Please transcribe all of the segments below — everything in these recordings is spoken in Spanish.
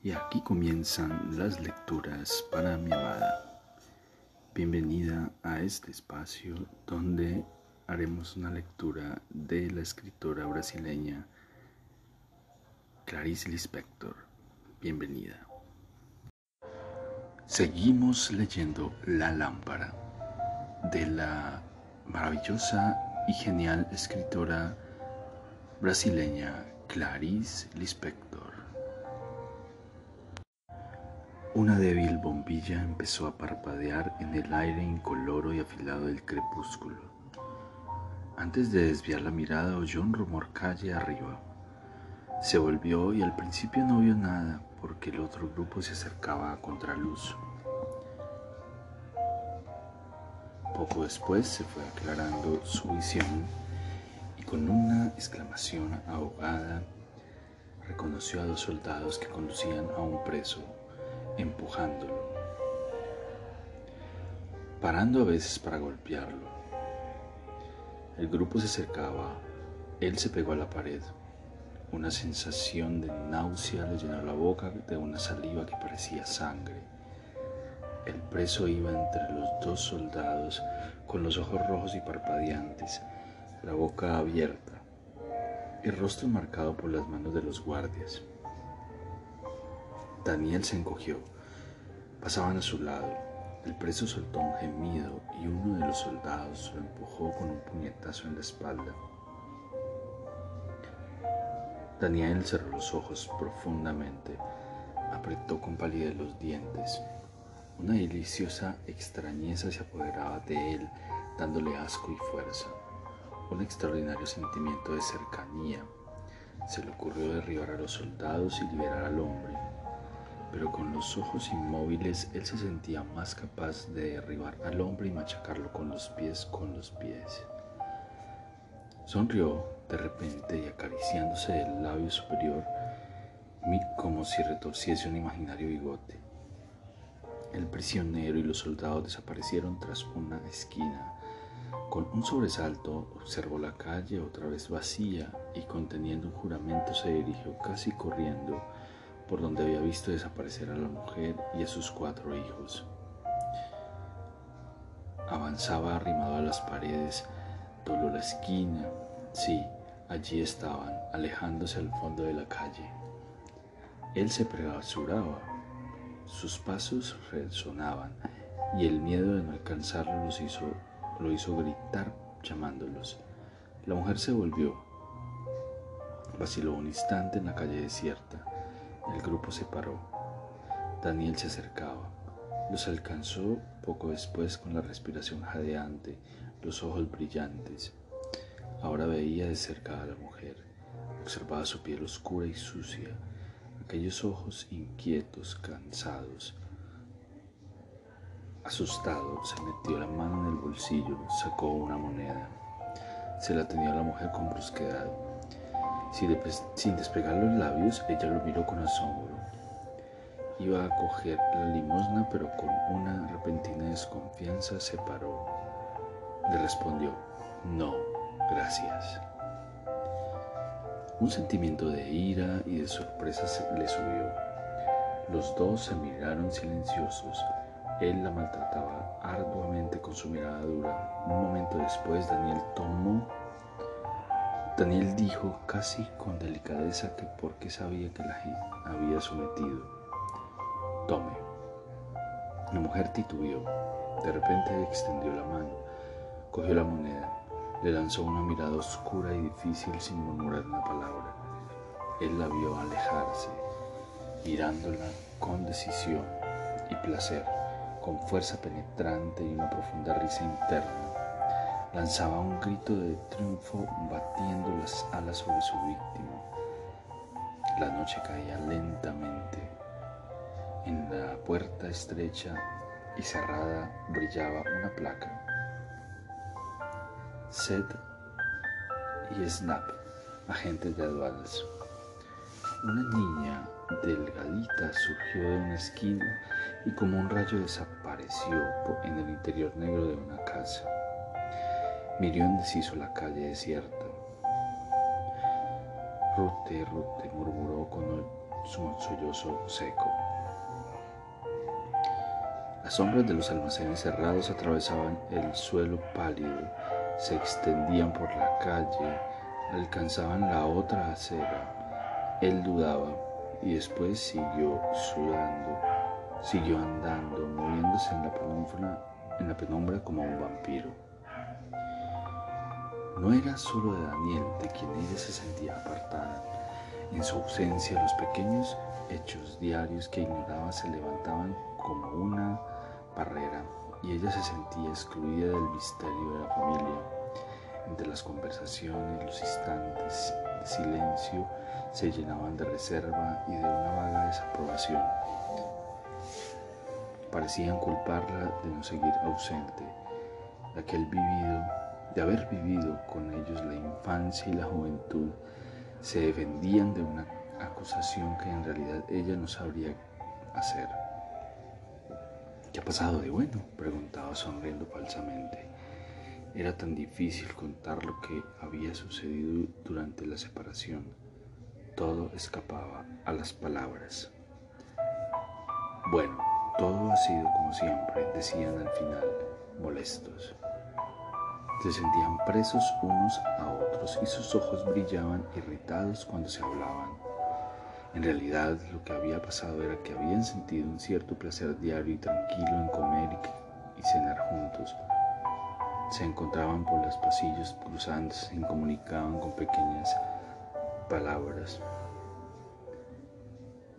Y aquí comienzan las lecturas para mi amada. Bienvenida a este espacio donde haremos una lectura de la escritora brasileña Clarice Lispector. Bienvenida. Seguimos leyendo La lámpara de la maravillosa y genial escritora brasileña Clarice Lispector. Una débil bombilla empezó a parpadear en el aire incoloro y afilado del crepúsculo. Antes de desviar la mirada oyó un rumor calle arriba. Se volvió y al principio no vio nada porque el otro grupo se acercaba a contraluz. Poco después se fue aclarando su visión y con una exclamación ahogada reconoció a dos soldados que conducían a un preso, empujándolo, parando a veces para golpearlo. El grupo se acercaba, él se pegó a la pared. Una sensación de náusea le llenó la boca de una saliva que parecía sangre. El preso iba entre los dos soldados con los ojos rojos y parpadeantes, la boca abierta, el rostro marcado por las manos de los guardias. Daniel se encogió. Pasaban a su lado. El preso soltó un gemido y uno de los soldados lo empujó con un puñetazo en la espalda. Daniel cerró los ojos profundamente, apretó con palidez los dientes. Una deliciosa extrañeza se apoderaba de él, dándole asco y fuerza. Un extraordinario sentimiento de cercanía. Se le ocurrió derribar a los soldados y liberar al hombre, pero con los ojos inmóviles él se sentía más capaz de derribar al hombre y machacarlo con los pies con los pies. Sonrió de repente y acariciándose el labio superior como si retorciese un imaginario bigote. El prisionero y los soldados desaparecieron tras una esquina. Con un sobresalto observó la calle otra vez vacía y conteniendo un juramento se dirigió casi corriendo por donde había visto desaparecer a la mujer y a sus cuatro hijos. Avanzaba arrimado a las paredes, dobló la esquina. Sí, allí estaban, alejándose al fondo de la calle. Él se apresuraba sus pasos resonaban y el miedo de no alcanzarlo los hizo, lo hizo gritar llamándolos. La mujer se volvió. Vaciló un instante en la calle desierta. El grupo se paró. Daniel se acercaba. Los alcanzó poco después con la respiración jadeante, los ojos brillantes. Ahora veía de cerca a la mujer. Observaba su piel oscura y sucia, aquellos ojos inquietos, cansados. Asustado, se metió la mano en el bolsillo, sacó una moneda. Se la tenía la mujer con brusquedad. Sin despegar los labios, ella lo miró con asombro. Iba a coger la limosna, pero con una repentina desconfianza se paró. Le respondió, no, gracias. Un sentimiento de ira y de sorpresa le subió. Los dos se miraron silenciosos. Él la maltrataba arduamente con su mirada dura. Un momento después Daniel tomó... Daniel dijo casi con delicadeza que porque sabía que la había sometido. Tome. La mujer titubeó. De repente extendió la mano, cogió la moneda le lanzó una mirada oscura y difícil sin murmurar una palabra. Él la vio alejarse, mirándola con decisión y placer, con fuerza penetrante y una profunda risa interna. Lanzaba un grito de triunfo batiendo las alas sobre su víctima. La noche caía lentamente. En la puerta estrecha y cerrada brillaba una placa Seth y Snap, agentes de aduanas. Una niña delgadita surgió de una esquina y como un rayo desapareció en el interior negro de una casa. Miró indeciso la calle desierta. Rute, Rute, murmuró con su sollozo seco. Las sombras de los almacenes cerrados atravesaban el suelo pálido, se extendían por la calle, alcanzaban la otra acera. Él dudaba y después siguió sudando, siguió andando, moviéndose en la penumbra, en la penumbra como un vampiro. No era solo de Daniel de quien ella se sentía apartada. En su ausencia los pequeños hechos diarios que ignoraba se levantaban como una barrera y ella se sentía excluida del misterio de la familia. Entre las conversaciones, los instantes de silencio se llenaban de reserva y de una vaga desaprobación. Parecían culparla de no seguir ausente, de aquel vivido, de haber vivido con ellos la infancia y la juventud. Se defendían de una acusación que en realidad ella no sabría hacer. ¿Qué ha pasado de bueno? preguntaba sonriendo falsamente. Era tan difícil contar lo que había sucedido durante la separación. Todo escapaba a las palabras. Bueno, todo ha sido como siempre, decían al final, molestos. Se sentían presos unos a otros y sus ojos brillaban irritados cuando se hablaban. En realidad lo que había pasado era que habían sentido un cierto placer diario y tranquilo en comer y, cenar juntos. Se encontraban por los pasillos cruzándose y comunicaban con pequeñas palabras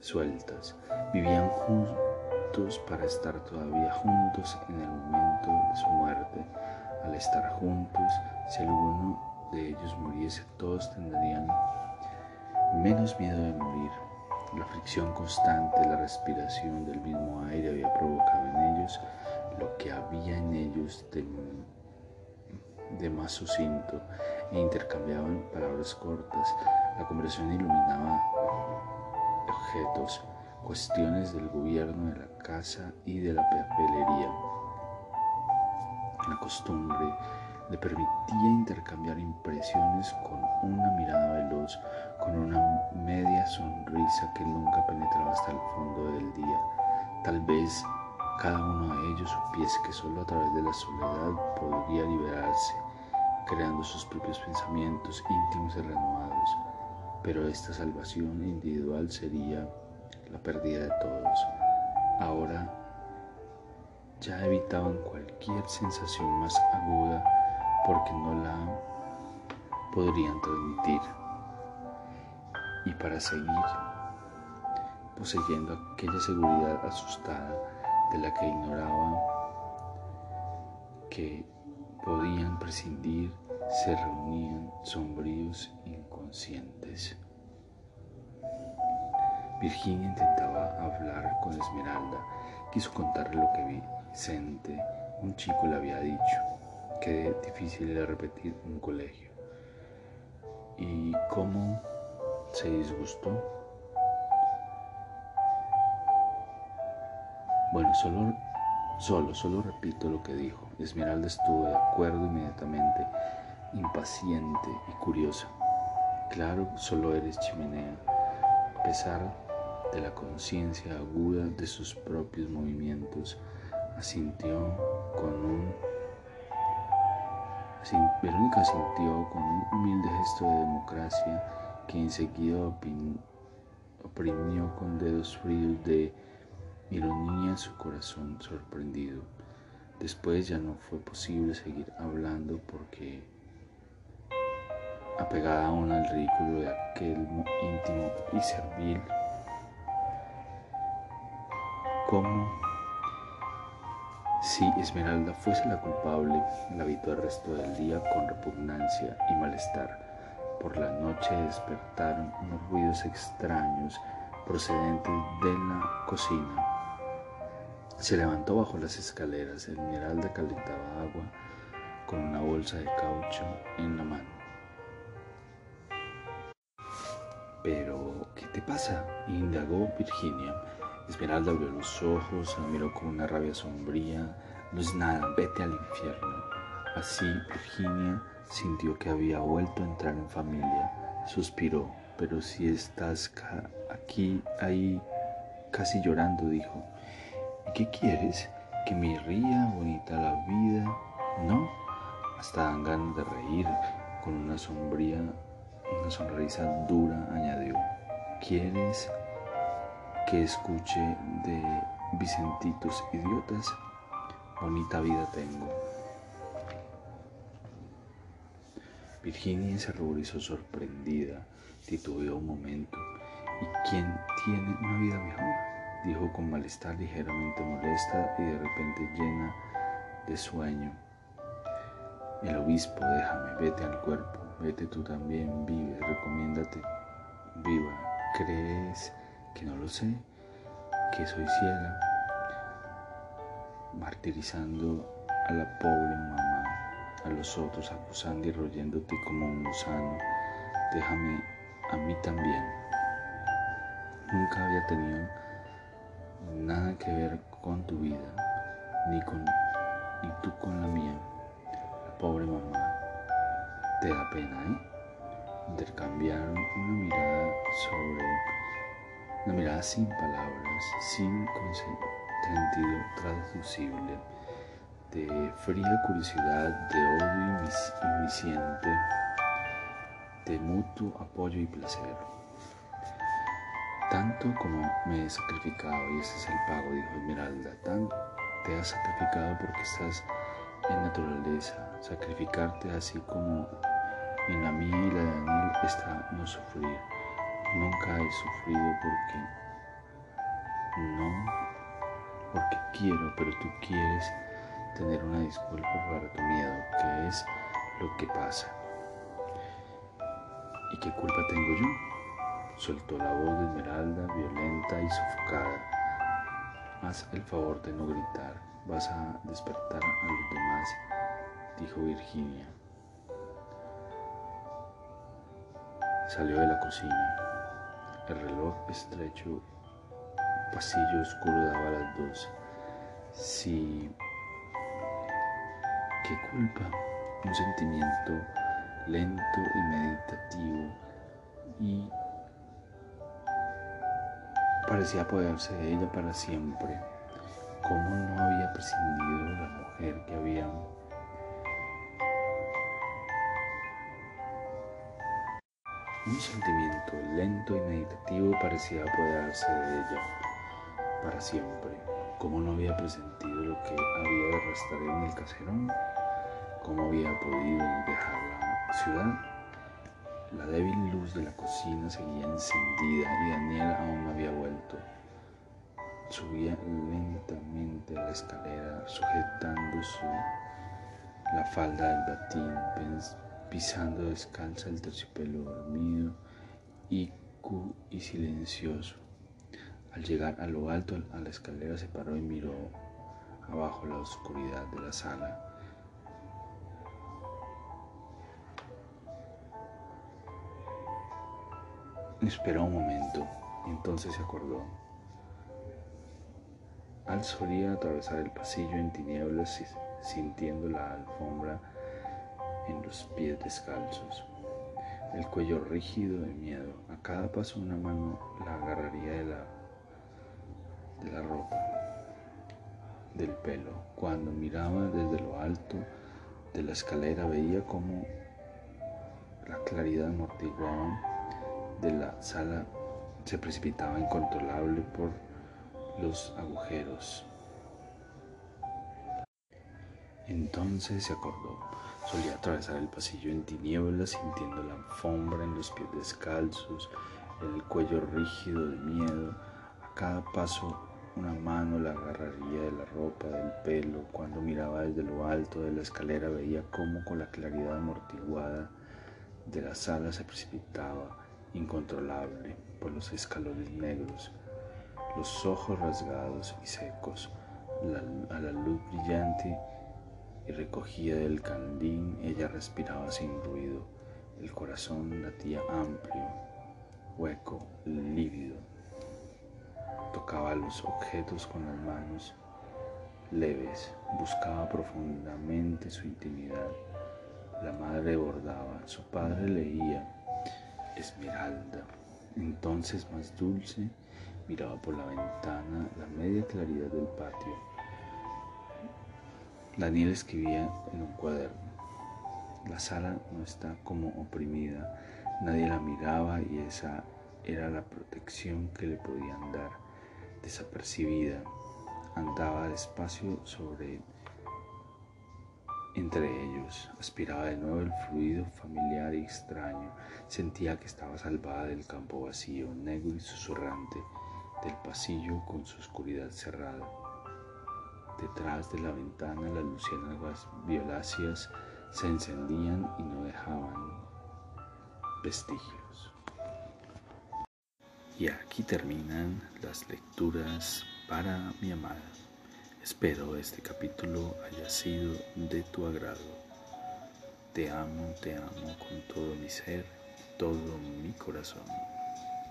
sueltas. Vivían juntos para estar todavía juntos en el momento de su muerte. Al estar juntos, si alguno de ellos muriese, todos tendrían menos miedo de morir. La fricción constante, la respiración del mismo aire había provocado en ellos lo que había en ellos de, de más sucinto e intercambiaban palabras cortas. La conversación iluminaba objetos, cuestiones del gobierno, de la casa y de la papelería. La costumbre le permitía intercambiar impresiones con una mirada veloz, con una media sonrisa que nunca penetraba hasta el fondo del día. Tal vez cada uno de ellos supiese que solo a través de la soledad podría liberarse, creando sus propios pensamientos íntimos y renovados. Pero esta salvación individual sería la pérdida de todos. Ahora ya evitaban cualquier sensación más aguda porque no la podrían transmitir y para seguir poseyendo aquella seguridad asustada de la que ignoraban que podían prescindir, se reunían sombríos inconscientes. Virginia intentaba hablar con Esmeralda, quiso contarle lo que Un chico, le había dicho, que difícil era repetir un colegio. Y cómo se disgustó. Bueno, solo, solo, solo repito lo que dijo. Esmeralda estuvo de acuerdo inmediatamente, impaciente y curiosa. Claro, solo eres chimenea, a pesar de la conciencia aguda de sus propios movimientos, asintió con un Verónica sintió con un humilde gesto de democracia que enseguida oprimió con dedos fríos de ironía su corazón sorprendido. Después ya no fue posible seguir hablando porque, apegada aún al ridículo de aquel íntimo y servil, como si Esmeralda fuese la culpable, la habitó el resto del día con repugnancia y malestar. Por la noche despertaron unos ruidos extraños procedentes de la cocina. Se levantó bajo las escaleras. Esmeralda calentaba agua con una bolsa de caucho en la mano. Pero, ¿qué te pasa? indagó Virginia. Esmeralda abrió los ojos, la miró con una rabia sombría. No es nada, vete al infierno. Así Virginia sintió que había vuelto a entrar en familia. Suspiró. pero si estás aquí, ahí, casi llorando, dijo. ¿Y qué quieres? ¿Que me ría, bonita la vida? No, hasta dan ganas de reír con una sombría, una sonrisa dura, añadió. ¿Quieres que escuche de Vicentitos idiotas? Bonita vida tengo. Virginia se ruborizó sorprendida, titubeó un momento. ¿Y quién tiene una vida mejor? Dijo con malestar ligeramente molesta y de repente llena de sueño. El obispo, déjame, vete al cuerpo, vete tú también, vive, recomiéndate, viva. ¿Crees que no lo sé? Que soy ciega, martirizando a la pobre mamá, a los otros acusando y royéndote como un gusano. Déjame a mí también. Nunca había tenido nada que ver con tu vida, ni con ni tú con la mía. La pobre mamá. Te da pena, ¿eh? Intercambiaron una mirada sobre una mirada sin palabras, sin sentido traducible, de fría curiosidad, de odio inmisiente, de mutuo apoyo y placer. Tanto como me he sacrificado, y ese es el pago, dijo Esmeralda, tanto te has sacrificado porque estás en naturaleza. Sacrificarte así como en la mía y la de Daniel está no sufrir. Nunca he sufrido porque no, porque quiero, pero tú quieres tener una disculpa para tu miedo, que es lo que pasa. ¿Y qué culpa tengo yo? Soltó la voz de Esmeralda, violenta y sofocada. Haz el favor de no gritar, vas a despertar a los demás, dijo Virginia. Salió de la cocina. El reloj estrecho, pasillo oscuro daba las dos. Sí. ¿Qué culpa? Un sentimiento lento y meditativo y parecía apoderarse de ella para siempre. ¿Cómo no había prescindido de la mujer que había Un sentimiento lento y meditativo parecía apoderarse de ella para siempre. ¿Cómo no había presentido lo que había de restar en el caserón? ¿Cómo había podido dejar la ciudad? La débil luz de la cocina seguía encendida y Daniel aún no había vuelto. Subía lentamente la escalera sujetando su, la falda del batín, pisando descalza el terciopelo dormido y, y silencioso. Al llegar a lo alto a la escalera se paró y miró abajo la oscuridad de la sala. Esperó un momento entonces se acordó. Al solía atravesar el pasillo en tinieblas sintiendo la alfombra en los pies descalzos, el cuello rígido de miedo. A cada paso una mano la agarraría de la, de la ropa, del pelo. Cuando miraba desde lo alto de la escalera veía como la claridad amortiguada de la sala se precipitaba incontrolable por los agujeros. Entonces se acordó. Solía atravesar el pasillo en tinieblas, sintiendo la alfombra en los pies descalzos, el cuello rígido de miedo. A cada paso una mano la agarraría de la ropa, del pelo. Cuando miraba desde lo alto de la escalera veía cómo con la claridad amortiguada de la sala se precipitaba, incontrolable, por los escalones negros, los ojos rasgados y secos, a la luz brillante y recogida del candín, ella respiraba sin ruido. El corazón latía amplio, hueco, lívido. Tocaba los objetos con las manos leves, buscaba profundamente su intimidad. La madre bordaba, su padre leía. Esmeralda. Entonces más dulce miraba por la ventana la media claridad del patio. Daniel escribía en un cuaderno. La sala no está como oprimida, nadie la miraba y esa era la protección que le podían dar. Desapercibida, andaba despacio sobre entre ellos, aspiraba de nuevo el fluido familiar y extraño, sentía que estaba salvada del campo vacío, negro y susurrante, del pasillo con su oscuridad cerrada. Detrás de la ventana las luciérnagas violáceas se encendían y no dejaban vestigios. Y aquí terminan las lecturas para mi amada. Espero este capítulo haya sido de tu agrado. Te amo, te amo con todo mi ser, todo mi corazón.